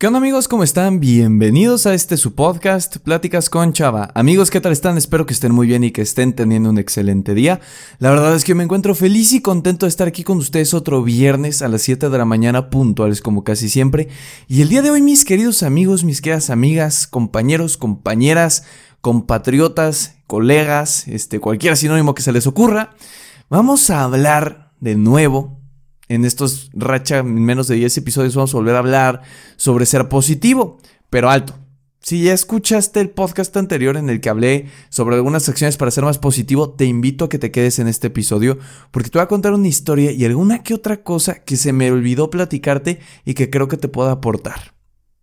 ¿Qué onda amigos? ¿Cómo están? Bienvenidos a este su podcast, Pláticas con Chava. Amigos, ¿qué tal están? Espero que estén muy bien y que estén teniendo un excelente día. La verdad es que me encuentro feliz y contento de estar aquí con ustedes otro viernes a las 7 de la mañana, puntuales como casi siempre. Y el día de hoy, mis queridos amigos, mis queridas amigas, compañeros, compañeras, compatriotas, colegas, este, cualquier sinónimo que se les ocurra, vamos a hablar de nuevo en estos racha menos de 10 episodios vamos a volver a hablar sobre ser positivo, pero alto. Si ya escuchaste el podcast anterior en el que hablé sobre algunas acciones para ser más positivo, te invito a que te quedes en este episodio porque te voy a contar una historia y alguna que otra cosa que se me olvidó platicarte y que creo que te pueda aportar.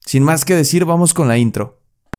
Sin más que decir, vamos con la intro.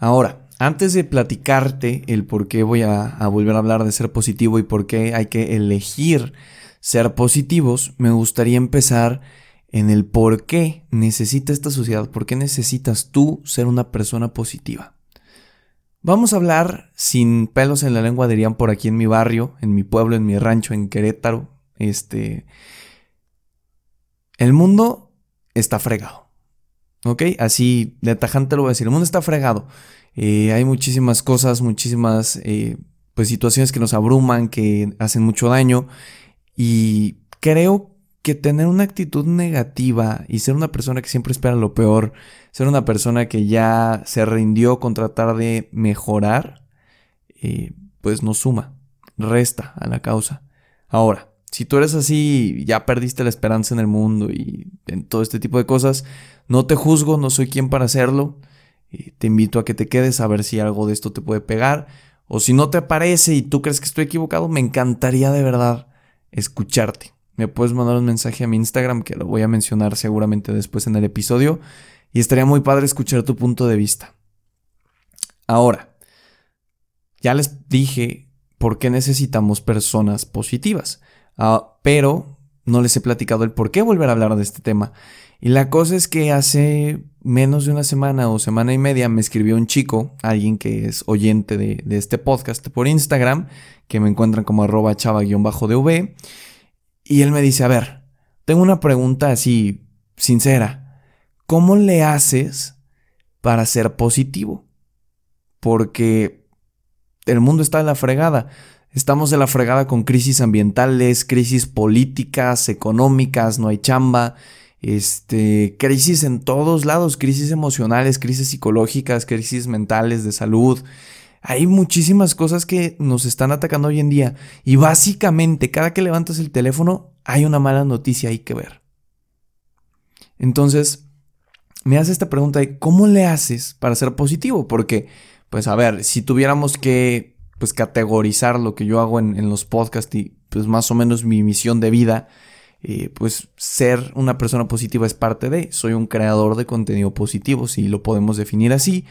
Ahora, antes de platicarte el por qué voy a, volver a hablar de ser positivo y por qué hay que elegir ser positivos, me gustaría empezar en el por qué necesita esta sociedad, por qué necesitas tú ser una persona positiva. Vamos a hablar sin pelos en la lengua, dirían por aquí en mi barrio, en mi pueblo, en mi rancho, en Querétaro. Este. El mundo está fregado. ¿Ok? Así de tajante lo voy a decir. El mundo está fregado. Eh, hay muchísimas cosas, muchísimas eh, pues, situaciones que nos abruman, que hacen mucho daño. Y creo que tener una actitud negativa y ser una persona que siempre espera lo peor, ser una persona que ya se rindió con tratar de mejorar, eh, pues no suma, resta a la causa. Ahora, si tú eres así, ya perdiste la esperanza en el mundo y en todo este tipo de cosas, no te juzgo, no soy quien para hacerlo. te invito a que te quedes a ver si algo de esto te puede pegar. O si no te parece y tú crees que estoy equivocado, me encantaría de verdad escucharte. Me puedes mandar un mensaje a mi Instagram que lo voy a mencionar seguramente después en el episodio. Y estaría muy padre escuchar tu punto de vista. Ahora, ya les dije por qué necesitamos personas positivas. Ah, pero no les he platicado el por qué volver a hablar de este tema. Y la cosa es que hace menos de una semana o semana y media me escribió un chico, alguien que es oyente de, este podcast por Instagram, que me encuentran como arroba chava-dv. Y él me dice, a ver, tengo una pregunta así, sincera. ¿Cómo le haces para ser positivo? Porque el mundo está en la fregada. Estamos de la fregada con crisis ambientales, crisis políticas, económicas, no hay chamba, este, crisis en todos lados, crisis emocionales, crisis psicológicas, crisis mentales de salud. Hay muchísimas cosas que nos están atacando hoy en día y básicamente cada que levantas el teléfono hay una mala noticia ahí que ver. Entonces, me hace esta pregunta de cómo le haces para ser positivo, porque, pues a ver, si tuviéramos que pues categorizar lo que yo hago en, los podcasts y pues más o menos mi misión de vida, eh, pues ser una persona positiva es parte de, soy un creador de contenido positivo, si lo podemos definir así.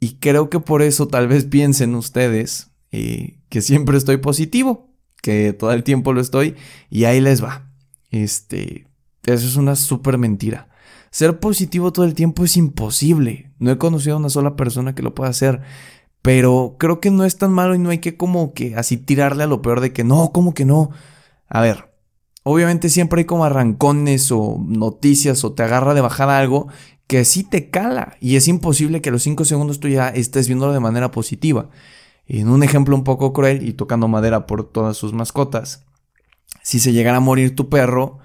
Y creo que por eso tal vez piensen ustedes eh, que siempre estoy positivo, que todo el tiempo lo estoy, y ahí les va. Este, eso es una súper mentira. Ser positivo todo el tiempo es imposible. No he conocido a una sola persona que lo pueda hacer. Pero creo que no es tan malo y no hay que como que así tirarle a lo peor de que no, como que no. A ver, obviamente siempre hay como arrancones o noticias o te agarra de bajada algo que sí te cala y es imposible que a los 5 segundos tú ya estés viéndolo de manera positiva. En un ejemplo un poco cruel y tocando madera por todas sus mascotas, si se llegara a morir tu perro,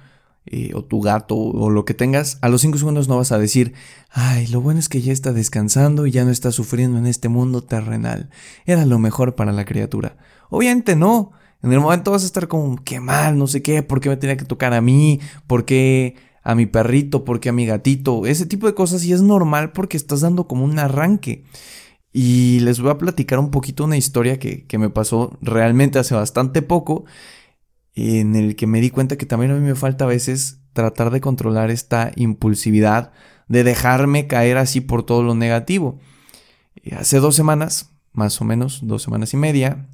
eh, o tu gato o lo que tengas, a los 5 segundos no vas a decir, ay, lo bueno es que ya está descansando y ya no está sufriendo en este mundo terrenal. Era lo mejor para la criatura. Obviamente no. En el momento vas a estar como, qué mal, no sé qué, por qué me tenía que tocar a mí, por qué a mi perrito, por qué a mi gatito, ese tipo de cosas y es normal porque estás dando como un arranque. Y les voy a platicar un poquito una historia que, que me pasó realmente hace bastante poco en el que me di cuenta que también a mí me falta a veces tratar de controlar esta impulsividad de dejarme caer así por todo lo negativo. hace dos semanas, más o menos, dos semanas y media,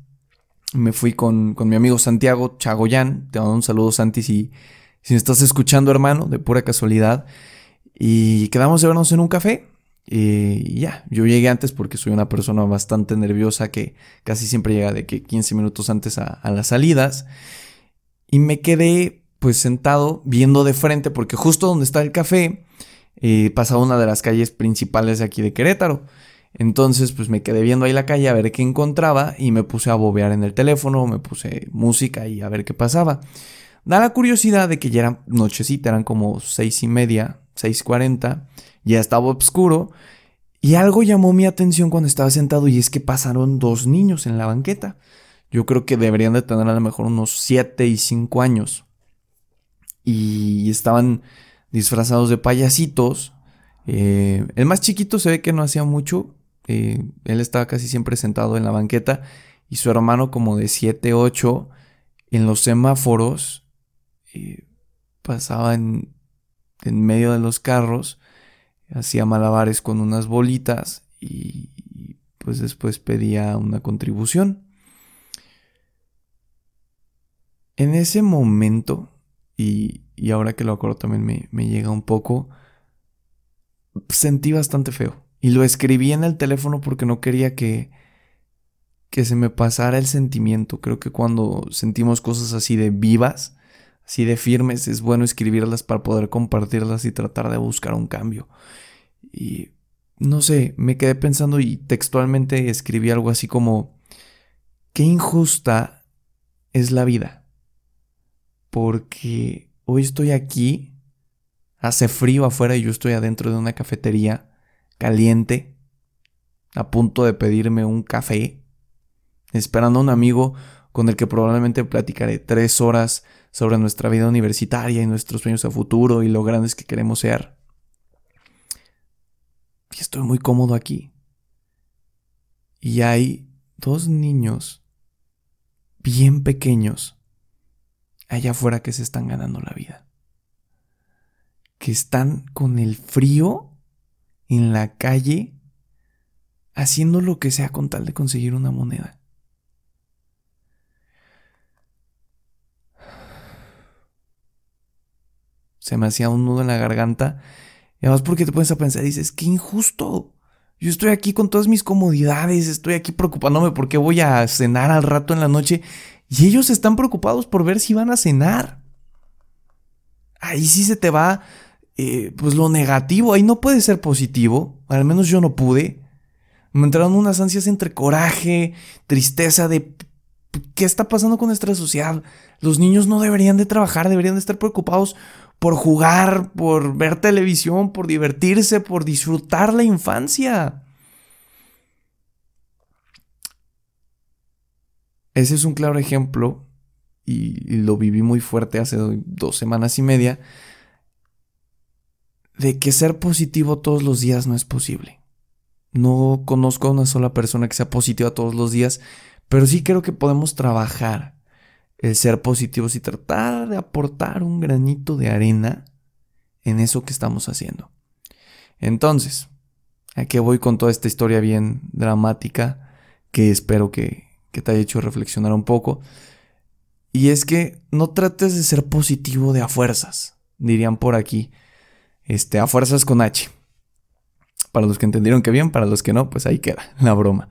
me fui con, mi amigo Santiago Chagoyán. Te mando un saludo, Santi, si, si me estás escuchando, hermano, de pura casualidad. Y quedamos de vernos en un café. Y ya, yo llegué antes porque soy una persona bastante nerviosa que casi siempre llega de que 15 minutos antes a, las salidas. Y me quedé pues sentado viendo de frente porque justo donde está el café eh, pasaba una de las calles principales de aquí de Querétaro. Entonces, pues me quedé viendo ahí la calle a ver qué encontraba y me puse a bobear en el teléfono, me puse música y a ver qué pasaba. Da la curiosidad de que ya era nochecita, eran como seis y media, seis cuarenta, ya estaba oscuro y algo llamó mi atención cuando estaba sentado y es que pasaron dos niños en la banqueta. Yo creo que deberían de tener a lo mejor unos siete y cinco años. Y estaban disfrazados de payasitos. Eh, el más chiquito se ve que no hacía mucho, eh, él estaba casi siempre sentado en la banqueta y su hermano como de 7, 8 en los semáforos eh, pasaba en, en, medio de los carros, hacía malabares con unas bolitas y, pues después pedía una contribución. En ese momento, y, y ahora que lo acuerdo también me, me llega un poco, sentí bastante feo. Y lo escribí en el teléfono porque no quería que, que se me pasara el sentimiento. Creo que cuando sentimos cosas así de vivas, así de firmes, es bueno escribirlas para poder compartirlas y tratar de buscar un cambio. Y no sé, me quedé pensando y textualmente escribí algo así como, qué injusta es la vida. Porque hoy estoy aquí, hace frío afuera y yo estoy adentro de una cafetería caliente, a punto de pedirme un café, esperando a un amigo con el que probablemente platicaré tres horas sobre nuestra vida universitaria y nuestros sueños a futuro y lo grandes que queremos ser. Y estoy muy cómodo aquí. Y hay dos niños bien pequeños allá afuera que se están ganando la vida. Que están con el frío en la calle haciendo lo que sea con tal de conseguir una moneda. Se me hacía un nudo en la garganta. Y además porque te pones a pensar, dices, qué injusto. Yo estoy aquí con todas mis comodidades, estoy aquí preocupándome porque voy a cenar al rato en la noche y ellos están preocupados por ver si van a cenar. Ahí sí se te va eh, pues lo negativo, ahí no puede ser positivo, al menos yo no pude. Me entraron unas ansias entre coraje, tristeza de qué está pasando con nuestra sociedad. Los niños no deberían de trabajar, deberían de estar preocupados por jugar, por ver televisión, por divertirse, por disfrutar la infancia. Ese es un claro ejemplo y, lo viví muy fuerte hace dos semanas y media de que ser positivo todos los días no es posible. No conozco a una sola persona que sea positiva todos los días, pero sí creo que podemos trabajar el ser positivos y tratar de aportar un granito de arena en eso que estamos haciendo. Entonces, ¿a qué voy con toda esta historia bien dramática que espero que, que te haya hecho reflexionar un poco? Y es que no trates de ser positivo de a fuerzas, dirían por aquí. Este, a fuerzas con H. Para los que entendieron que bien, para los que no, pues ahí queda la broma.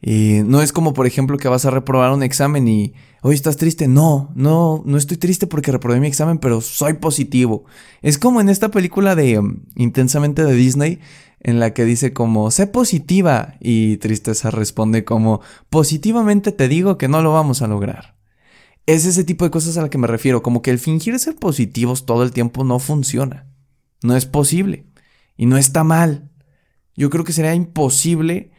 Y no es como, por ejemplo, que vas a reprobar un examen y, hoy estás triste. No, no, no estoy triste porque reprobé mi examen, pero soy positivo. Es como en esta película de um, Intensamente de Disney, en la que dice como, sé positiva. Y Tristeza responde como, positivamente te digo que no lo vamos a lograr. Es ese tipo de cosas a la que me refiero, como que el fingir ser positivos todo el tiempo no funciona. No es posible. Y no está mal. Yo creo que sería imposible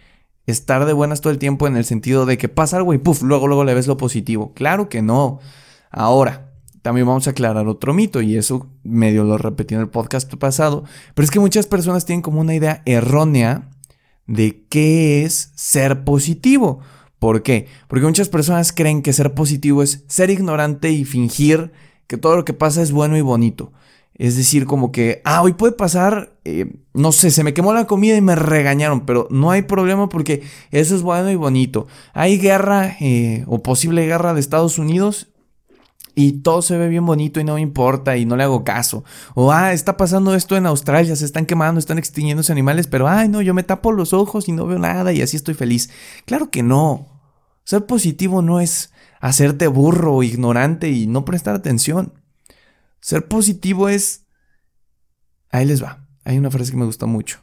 estar de buenas todo el tiempo en el sentido de que pasa algo y puff, luego, luego le ves lo positivo. Claro que no. Ahora, también vamos a aclarar otro mito y eso medio lo repetí en el podcast pasado, pero es que muchas personas tienen como una idea errónea de qué es ser positivo. ¿Por qué? Porque muchas personas creen que ser positivo es ser ignorante y fingir que todo lo que pasa es bueno y bonito. Es decir, como que, ah, hoy puede pasar, eh, no sé, se me quemó la comida y me regañaron, pero no hay problema porque eso es bueno y bonito. Hay guerra eh, o posible guerra de Estados Unidos y todo se ve bien bonito y no me importa y no le hago caso. O, ah, está pasando esto en Australia, se están quemando, están extinguiéndose animales, pero, ay, no, yo me tapo los ojos y no veo nada y así estoy feliz. Claro que no. Ser positivo no es hacerte burro ignorante y no prestar atención. Ser positivo es... Ahí les va. Hay una frase que me gusta mucho.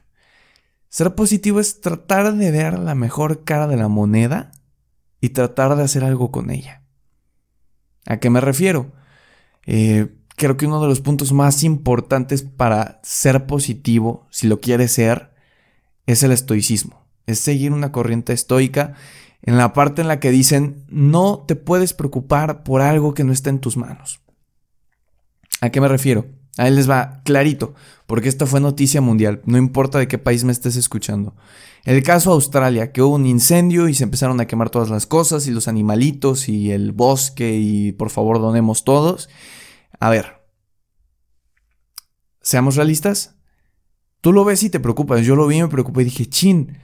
Ser positivo es tratar de ver la mejor cara de la moneda y tratar de hacer algo con ella. ¿A qué me refiero? Eh, creo que uno de los puntos más importantes para ser positivo, si lo quieres ser, es el estoicismo. Es seguir una corriente estoica en la parte en la que dicen no te puedes preocupar por algo que no está en tus manos. ¿A qué me refiero? Ahí les va clarito, porque esta fue noticia mundial, no importa de qué país me estés escuchando. El caso Australia, que hubo un incendio y se empezaron a quemar todas las cosas y los animalitos y el bosque y por favor donemos todos. A ver, seamos realistas. Tú lo ves y te preocupas, yo lo vi y me preocupé y dije, chin,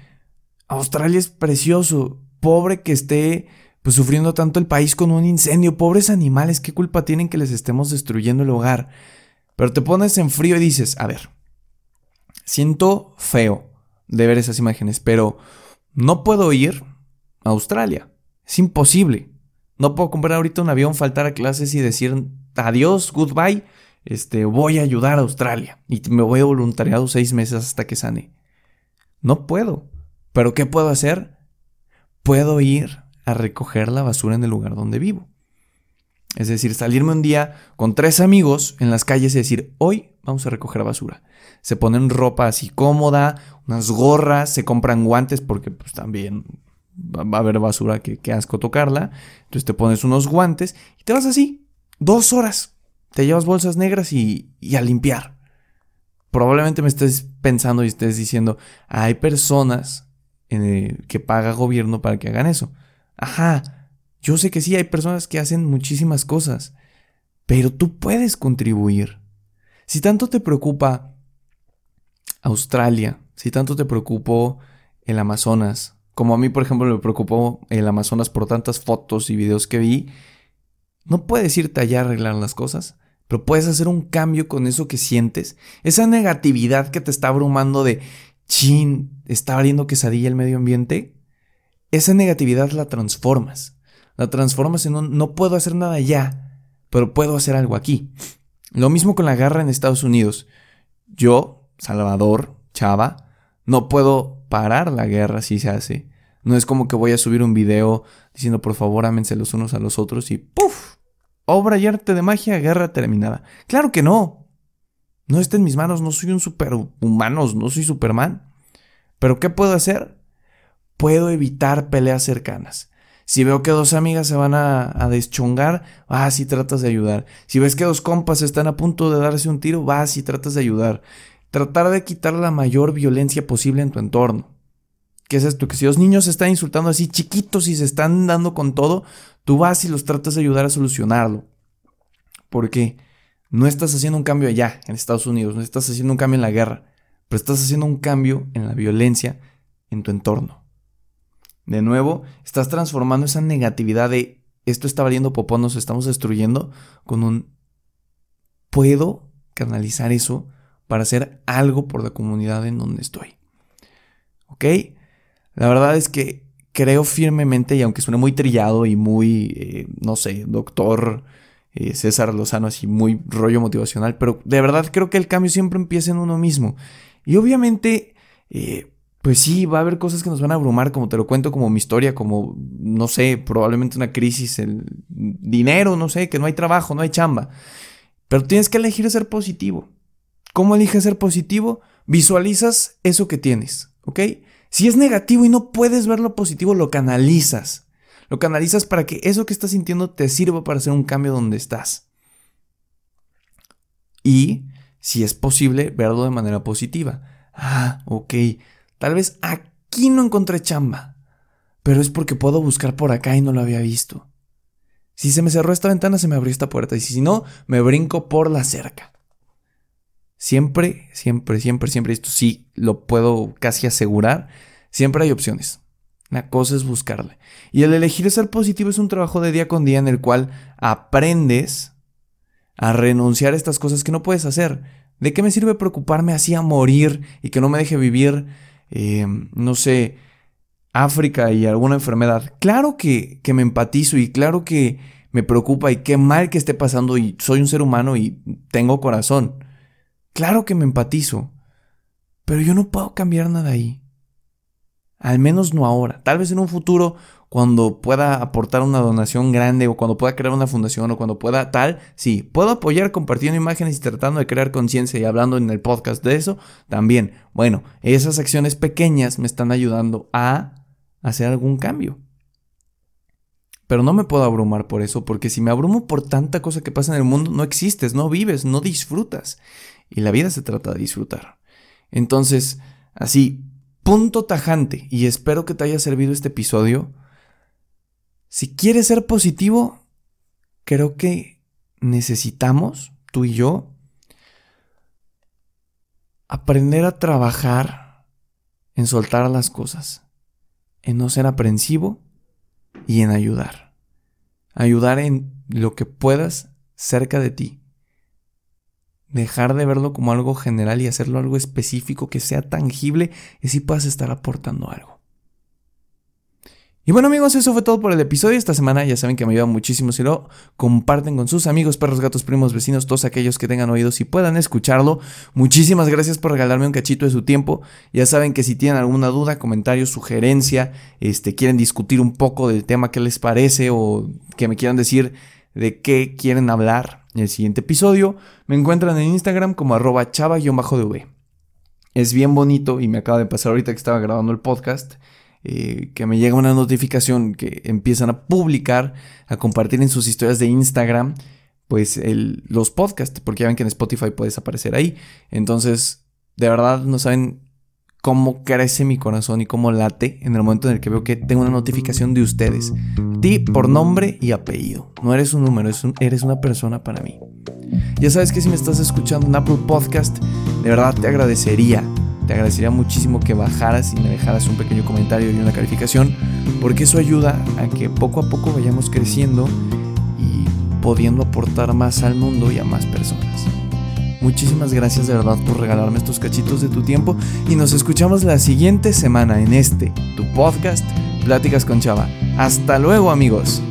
Australia es precioso, pobre que esté pues sufriendo tanto el país con un incendio. Pobres animales, ¿qué culpa tienen que les estemos destruyendo el hogar? Pero te pones en frío y dices, a ver, siento feo de ver esas imágenes, pero no puedo ir a Australia. Es imposible. No puedo comprar ahorita un avión, faltar a clases y decir adiós, goodbye. Este, voy a ayudar a Australia y me voy a voluntariado seis meses hasta que sane. No puedo. Pero ¿qué puedo hacer? Puedo ir a recoger la basura en el lugar donde vivo. Es decir, salirme un día con tres amigos en las calles y decir, hoy vamos a recoger basura. Se ponen ropa así cómoda, unas gorras, se compran guantes porque pues también va a haber basura que, que asco tocarla. Entonces te pones unos guantes y te vas así, dos horas. Te llevas bolsas negras y, a limpiar. Probablemente me estés pensando y estés diciendo, hay personas eh, que paga gobierno para que hagan eso. Ajá, yo sé que sí, hay personas que hacen muchísimas cosas, pero tú puedes contribuir. Si tanto te preocupa Australia, si tanto te preocupó el Amazonas, como a mí, por ejemplo, me preocupó el Amazonas por tantas fotos y videos que vi, no puedes irte allá a arreglar las cosas, pero puedes hacer un cambio con eso que sientes, esa negatividad que te está abrumando de, chin, está abriendo quesadilla el medio ambiente, esa negatividad la transformas. La transformas en un no puedo hacer nada ya, pero puedo hacer algo aquí. Lo mismo con la guerra en Estados Unidos. Yo, Salvador, Chava, no puedo parar la guerra si se hace. No es como que voy a subir un video diciendo por favor ámense los unos a los otros y ¡puf! Obra y arte de magia, guerra terminada. Claro que no. No está en mis manos, no soy un superhumano, no soy Superman. Pero ¿qué puedo hacer? puedo evitar peleas cercanas. Si veo que dos amigas se van a, deschongar, vas y tratas de ayudar. Si ves que dos compas están a punto de darse un tiro, vas y tratas de ayudar. Tratar de quitar la mayor violencia posible en tu entorno. ¿Qué es esto? Que si dos niños se están insultando así chiquitos y se están dando con todo, tú vas y los tratas de ayudar a solucionarlo. Porque no estás haciendo un cambio allá, en Estados Unidos, no estás haciendo un cambio en la guerra, pero estás haciendo un cambio en la violencia en tu entorno. De nuevo, estás transformando esa negatividad de esto está valiendo popó, nos estamos destruyendo, con un puedo canalizar eso para hacer algo por la comunidad en donde estoy. ¿Ok? La verdad es que creo firmemente, y aunque suene muy trillado y muy, eh, no sé, doctor eh, César Lozano, así muy rollo motivacional, pero de verdad creo que el cambio siempre empieza en uno mismo. Y obviamente, eh, pues sí, va a haber cosas que nos van a abrumar, como te lo cuento, como mi historia, como, no sé, probablemente una crisis, el dinero, no sé, que no hay trabajo, no hay chamba. Pero tienes que elegir ser positivo. ¿Cómo eliges ser positivo? Visualizas eso que tienes, ¿ok? Si es negativo y no puedes ver lo positivo, lo canalizas. Lo canalizas para que eso que estás sintiendo te sirva para hacer un cambio donde estás. Y, si es posible, verlo de manera positiva. Ah, ok Tal vez aquí no encontré chamba, pero es porque puedo buscar por acá y no lo había visto. Si se me cerró esta ventana, se me abrió esta puerta, y si no, me brinco por la cerca. Siempre, siempre, siempre, siempre, esto sí lo puedo casi asegurar, siempre hay opciones. La cosa es buscarle. Y el elegir ser positivo es un trabajo de día con día en el cual aprendes a renunciar a estas cosas que no puedes hacer. ¿De qué me sirve preocuparme así a morir y que no me deje vivir, eh, no sé, África y alguna enfermedad? Claro que, que me empatizo y claro que me preocupa y qué mal que esté pasando y soy un ser humano y tengo corazón. Claro que me empatizo, pero yo no puedo cambiar nada ahí. Al menos no ahora. Tal vez en un futuro, cuando pueda aportar una donación grande o cuando pueda crear una fundación o cuando pueda tal, sí, puedo apoyar compartiendo imágenes y tratando de crear conciencia y hablando en el podcast de eso, también. Bueno, esas acciones pequeñas me están ayudando a hacer algún cambio. Pero no me puedo abrumar por eso, porque si me abrumo por tanta cosa que pasa en el mundo, no existes, no vives, no disfrutas. Y la vida se trata de disfrutar. Entonces, así, punto tajante, y espero que te haya servido este episodio. Si quieres ser positivo, creo que necesitamos, tú y yo, aprender a trabajar en soltar las cosas, en no ser aprensivo y en ayudar. Ayudar en lo que puedas cerca de ti dejar de verlo como algo general y hacerlo algo específico que sea tangible y así puedas estar aportando algo. Y bueno amigos, eso fue todo por el episodio. Esta semana ya saben que me ayuda muchísimo si lo comparten con sus amigos, perros, gatos, primos, vecinos, todos aquellos que tengan oídos y puedan escucharlo. Muchísimas gracias por regalarme un cachito de su tiempo. Ya saben que si tienen alguna duda, comentario, sugerencia, este, quieren discutir un poco del tema que les parece o que me quieran decir de qué quieren hablar en el siguiente episodio, me encuentran en Instagram como arroba chava-dv. Es bien bonito y me acaba de pasar ahorita que estaba grabando el podcast. Eh, que me llega una notificación que empiezan a publicar, a compartir en sus historias de Instagram, pues los podcasts, porque ya ven que en Spotify puedes aparecer ahí. Entonces, de verdad no saben cómo crece mi corazón y cómo late en el momento en el que veo que tengo una notificación de ustedes. Ti por nombre y apellido. No eres un número, eres una persona para mí. Ya sabes que si me estás escuchando en Apple Podcast, de verdad te agradecería, te agradecería muchísimo que bajaras y me dejaras un pequeño comentario y una calificación, porque eso ayuda a que poco a poco vayamos creciendo y pudiendo aportar más al mundo y a más personas. Muchísimas gracias de verdad por regalarme estos cachitos de tu tiempo y nos escuchamos la siguiente semana en este, tu podcast, Pláticas con Chava. Hasta luego amigos.